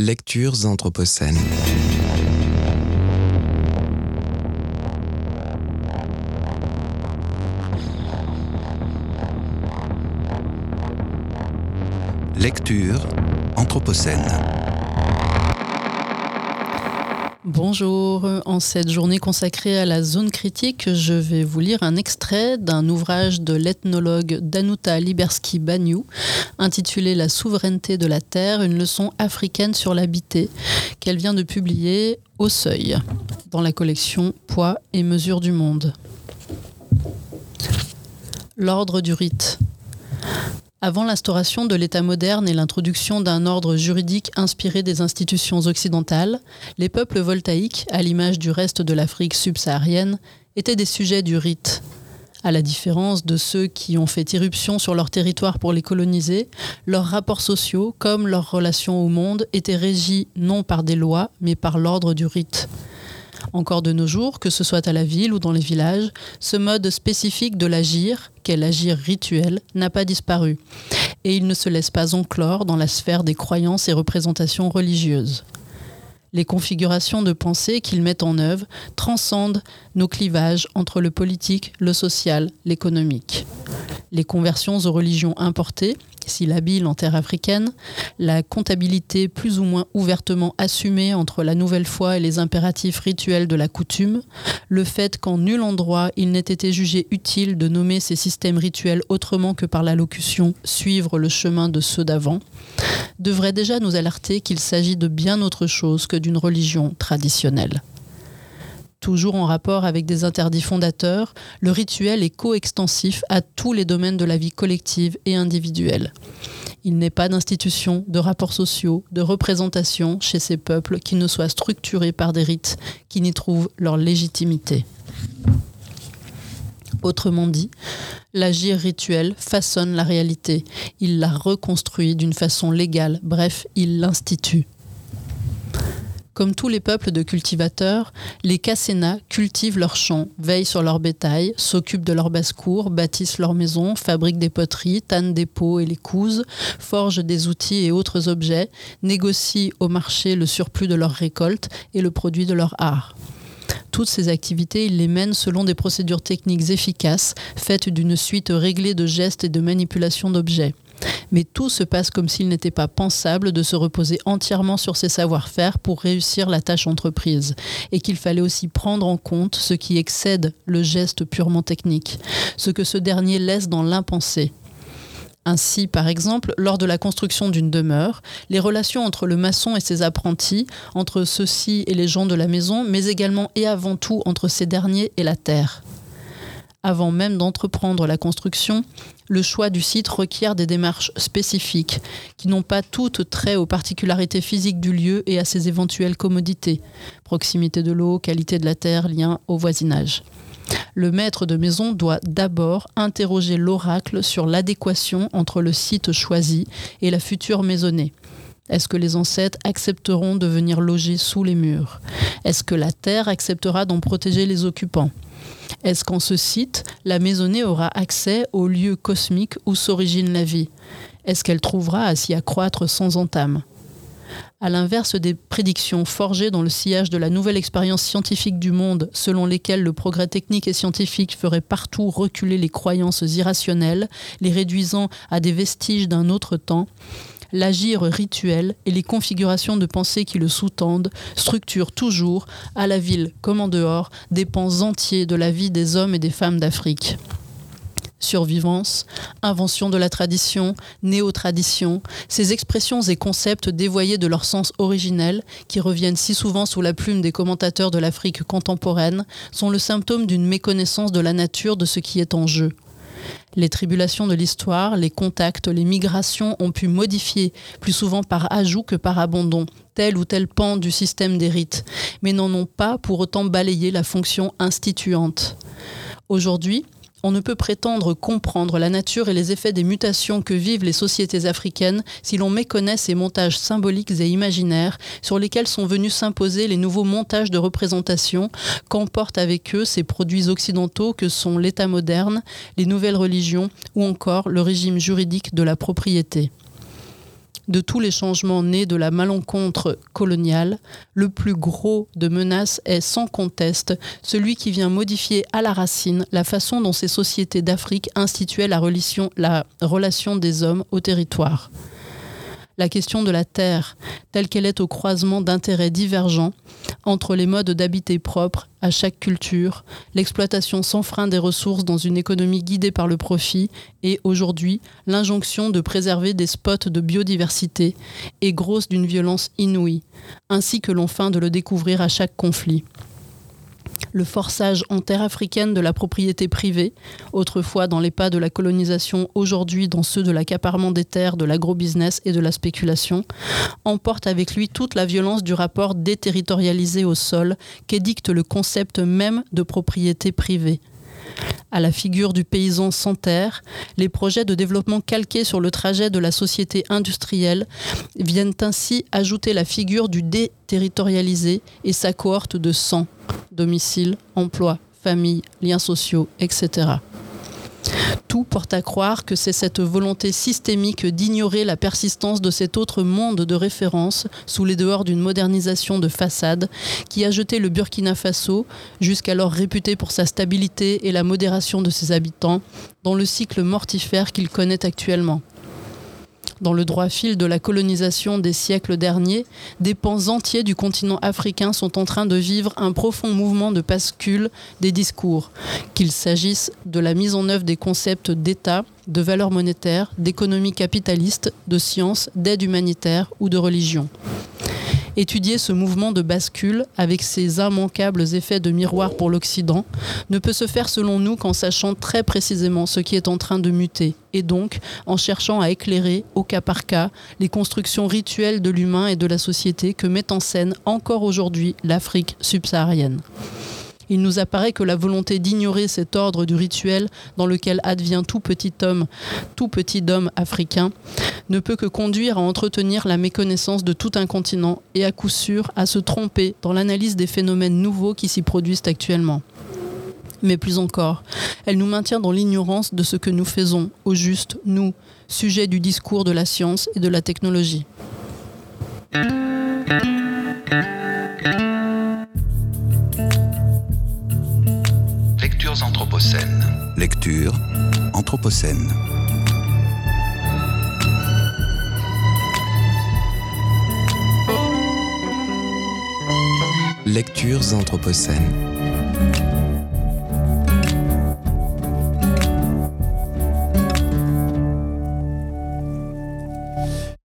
Lectures anthropocènes. Lecture anthropocène. Bonjour, en cette journée consacrée à la zone critique, je vais vous lire un extrait d'un ouvrage de l'ethnologue Danuta Liberski-Banyou intitulé La souveraineté de la Terre, une leçon africaine sur l'habité, qu'elle vient de publier au Seuil, dans la collection Poids et mesures du monde. L'ordre du rite. Avant l'instauration de l'État moderne et l'introduction d'un ordre juridique inspiré des institutions occidentales, les peuples voltaïques, à l'image du reste de l'Afrique subsaharienne, étaient des sujets du rite. À la différence de ceux qui ont fait irruption sur leur territoire pour les coloniser, leurs rapports sociaux, comme leurs relations au monde, étaient régis non par des lois, mais par l'ordre du rite. Encore de nos jours, que ce soit à la ville ou dans les villages, ce mode spécifique de l'agir, qu'est l'agir rituel, n'a pas disparu. Et il ne se laisse pas enclore dans la sphère des croyances et représentations religieuses. Les configurations de pensée qu'il met en œuvre transcendent nos clivages entre le politique, le social, l'économique. Les conversions aux religions importées, si habile en terre africaine, la comptabilité plus ou moins ouvertement assumée entre la nouvelle foi et les impératifs rituels de la coutume, le fait qu'en nul endroit il n'ait été jugé utile de nommer ces systèmes rituels autrement que par l'allocution suivre le chemin de ceux d'avant, devrait déjà nous alerter qu'il s'agit de bien autre chose que d'une religion traditionnelle. Toujours en rapport avec des interdits fondateurs, le rituel est coextensif à tous les domaines de la vie collective et individuelle. Il n'est pas d'institution, de rapports sociaux, de représentation chez ces peuples qui ne soient structurés par des rites qui n'y trouvent leur légitimité. Autrement dit, l'agir rituel façonne la réalité, il la reconstruit d'une façon légale, bref, il l'institue. Comme tous les peuples de cultivateurs, les Kasséna cultivent leurs champs, veillent sur leur bétail, s'occupent de leurs basses-cours, bâtissent leurs maisons, fabriquent des poteries, tannent des pots et les cousent, forgent des outils et autres objets, négocient au marché le surplus de leurs récoltes et le produit de leur art. Toutes ces activités, ils les mènent selon des procédures techniques efficaces, faites d'une suite réglée de gestes et de manipulations d'objets mais tout se passe comme s'il n'était pas pensable de se reposer entièrement sur ses savoir-faire pour réussir la tâche entreprise, et qu'il fallait aussi prendre en compte ce qui excède le geste purement technique, ce que ce dernier laisse dans l'impensé. Ainsi, par exemple, lors de la construction d'une demeure, les relations entre le maçon et ses apprentis, entre ceux-ci et les gens de la maison, mais également et avant tout entre ces derniers et la terre. Avant même d'entreprendre la construction, le choix du site requiert des démarches spécifiques qui n'ont pas toutes trait aux particularités physiques du lieu et à ses éventuelles commodités, proximité de l'eau, qualité de la terre, lien au voisinage. Le maître de maison doit d'abord interroger l'oracle sur l'adéquation entre le site choisi et la future maisonnée. Est-ce que les ancêtres accepteront de venir loger sous les murs? Est-ce que la terre acceptera d'en protéger les occupants? Est-ce qu'en ce site, la maisonnée aura accès au lieu cosmique où s'origine la vie? Est-ce qu'elle trouvera à s'y accroître sans entame? À l'inverse des prédictions forgées dans le sillage de la nouvelle expérience scientifique du monde, selon lesquelles le progrès technique et scientifique ferait partout reculer les croyances irrationnelles, les réduisant à des vestiges d'un autre temps, l'agir rituel et les configurations de pensée qui le sous-tendent structurent toujours, à la ville comme en dehors, des pans entiers de la vie des hommes et des femmes d'Afrique survivance, invention de la tradition, néo-tradition, ces expressions et concepts dévoyés de leur sens originel, qui reviennent si souvent sous la plume des commentateurs de l'Afrique contemporaine, sont le symptôme d'une méconnaissance de la nature de ce qui est en jeu. Les tribulations de l'histoire, les contacts, les migrations ont pu modifier, plus souvent par ajout que par abandon, tel ou tel pan du système des rites, mais n'en ont pas pour autant balayé la fonction instituante. Aujourd'hui, on ne peut prétendre comprendre la nature et les effets des mutations que vivent les sociétés africaines si l'on méconnaît ces montages symboliques et imaginaires sur lesquels sont venus s'imposer les nouveaux montages de représentation qu'emportent avec eux ces produits occidentaux que sont l'État moderne, les nouvelles religions ou encore le régime juridique de la propriété. De tous les changements nés de la malencontre coloniale, le plus gros de menaces est sans conteste celui qui vient modifier à la racine la façon dont ces sociétés d'Afrique instituaient la relation, la relation des hommes au territoire la question de la terre, telle qu'elle est au croisement d'intérêts divergents entre les modes d'habiter propres à chaque culture, l'exploitation sans frein des ressources dans une économie guidée par le profit et aujourd'hui l'injonction de préserver des spots de biodiversité est grosse d'une violence inouïe, ainsi que l'on feint de le découvrir à chaque conflit le forçage en terre africaine de la propriété privée, autrefois dans les pas de la colonisation, aujourd'hui dans ceux de l'accaparement des terres, de l'agrobusiness et de la spéculation, emporte avec lui toute la violence du rapport déterritorialisé au sol qu'édicte le concept même de propriété privée à la figure du paysan sans terre, les projets de développement calqués sur le trajet de la société industrielle viennent ainsi ajouter la figure du déterritorialisé et sa cohorte de sang, domicile, emploi, famille, liens sociaux, etc. Tout porte à croire que c'est cette volonté systémique d'ignorer la persistance de cet autre monde de référence sous les dehors d'une modernisation de façade qui a jeté le Burkina Faso, jusqu'alors réputé pour sa stabilité et la modération de ses habitants, dans le cycle mortifère qu'il connaît actuellement dans le droit fil de la colonisation des siècles derniers, des pans entiers du continent africain sont en train de vivre un profond mouvement de bascule des discours, qu'il s'agisse de la mise en œuvre des concepts d'État, de valeurs monétaires, d'économie capitaliste, de science, d'aide humanitaire ou de religion. Étudier ce mouvement de bascule avec ses immanquables effets de miroir pour l'Occident ne peut se faire selon nous qu'en sachant très précisément ce qui est en train de muter et donc en cherchant à éclairer au cas par cas les constructions rituelles de l'humain et de la société que met en scène encore aujourd'hui l'Afrique subsaharienne il nous apparaît que la volonté d'ignorer cet ordre du rituel dans lequel advient tout petit homme, tout petit homme africain, ne peut que conduire à entretenir la méconnaissance de tout un continent et à coup sûr à se tromper dans l'analyse des phénomènes nouveaux qui s'y produisent actuellement. Mais plus encore, elle nous maintient dans l'ignorance de ce que nous faisons, au juste, nous, sujet du discours de la science et de la technologie. Anthropocène. Lecture Anthropocène. Lectures Anthropocènes.